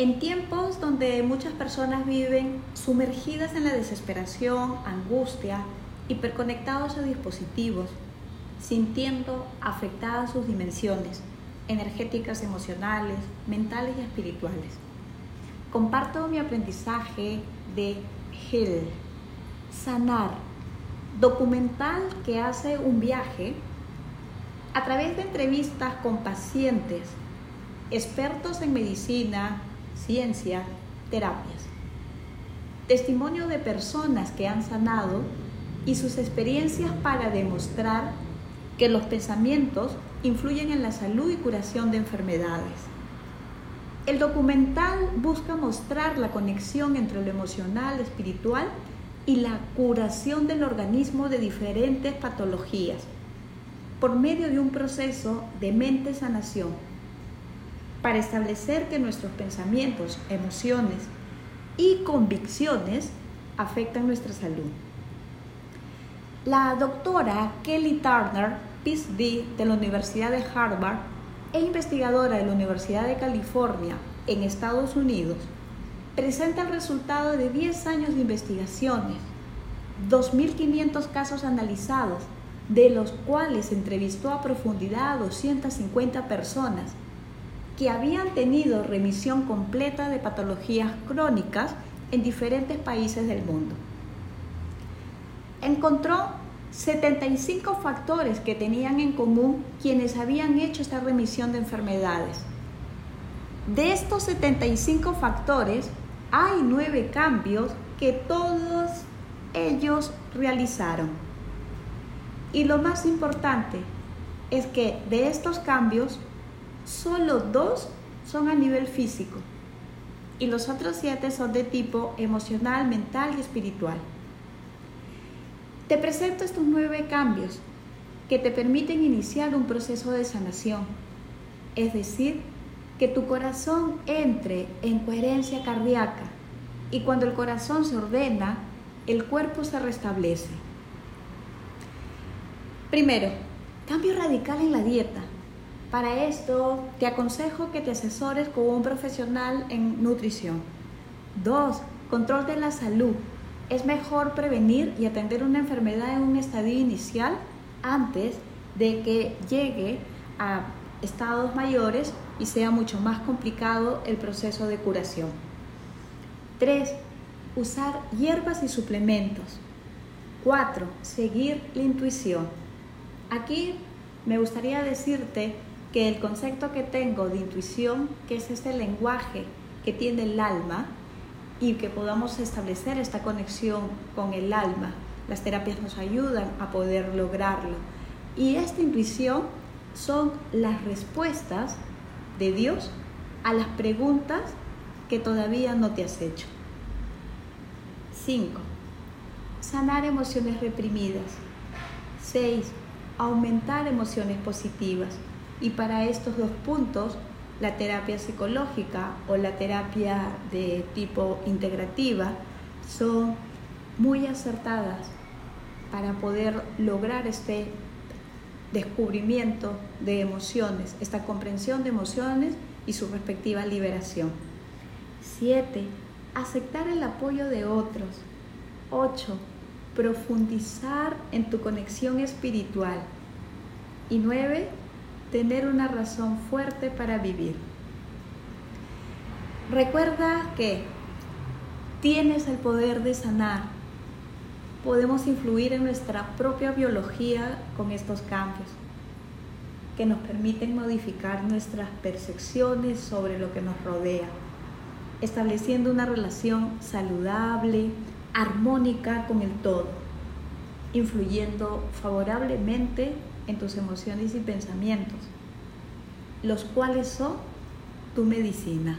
En tiempos donde muchas personas viven sumergidas en la desesperación, angustia, hiperconectados a dispositivos, sintiendo afectadas sus dimensiones energéticas, emocionales, mentales y espirituales. Comparto mi aprendizaje de Hill, Sanar, documental que hace un viaje a través de entrevistas con pacientes, expertos en medicina, ciencia, terapias. Testimonio de personas que han sanado y sus experiencias para demostrar que los pensamientos influyen en la salud y curación de enfermedades. El documental busca mostrar la conexión entre lo emocional, espiritual y la curación del organismo de diferentes patologías por medio de un proceso de mente sanación para establecer que nuestros pensamientos, emociones y convicciones afectan nuestra salud. La doctora Kelly Turner, PhD de la Universidad de Harvard e investigadora de la Universidad de California en Estados Unidos, presenta el resultado de 10 años de investigaciones, 2.500 casos analizados, de los cuales entrevistó a profundidad a 250 personas que habían tenido remisión completa de patologías crónicas en diferentes países del mundo. Encontró 75 factores que tenían en común quienes habían hecho esta remisión de enfermedades. De estos 75 factores, hay nueve cambios que todos ellos realizaron. Y lo más importante es que de estos cambios, solo dos son a nivel físico y los otros siete son de tipo emocional, mental y espiritual. Te presento estos nueve cambios que te permiten iniciar un proceso de sanación, es decir, que tu corazón entre en coherencia cardíaca y cuando el corazón se ordena, el cuerpo se restablece. Primero, cambio radical en la dieta. Para esto, te aconsejo que te asesores con un profesional en nutrición. Dos, control de la salud. Es mejor prevenir y atender una enfermedad en un estadio inicial antes de que llegue a estados mayores y sea mucho más complicado el proceso de curación. Tres, usar hierbas y suplementos. Cuatro, seguir la intuición. Aquí me gustaría decirte que el concepto que tengo de intuición, que es ese lenguaje que tiene el alma y que podamos establecer esta conexión con el alma, las terapias nos ayudan a poder lograrlo. Y esta intuición son las respuestas de Dios a las preguntas que todavía no te has hecho. 5. Sanar emociones reprimidas. 6. Aumentar emociones positivas. Y para estos dos puntos, la terapia psicológica o la terapia de tipo integrativa son muy acertadas para poder lograr este descubrimiento de emociones, esta comprensión de emociones y su respectiva liberación. 7. Aceptar el apoyo de otros. 8. Profundizar en tu conexión espiritual. Y 9 tener una razón fuerte para vivir. Recuerda que tienes el poder de sanar. Podemos influir en nuestra propia biología con estos cambios que nos permiten modificar nuestras percepciones sobre lo que nos rodea, estableciendo una relación saludable, armónica con el todo, influyendo favorablemente en tus emociones y pensamientos, los cuales son tu medicina.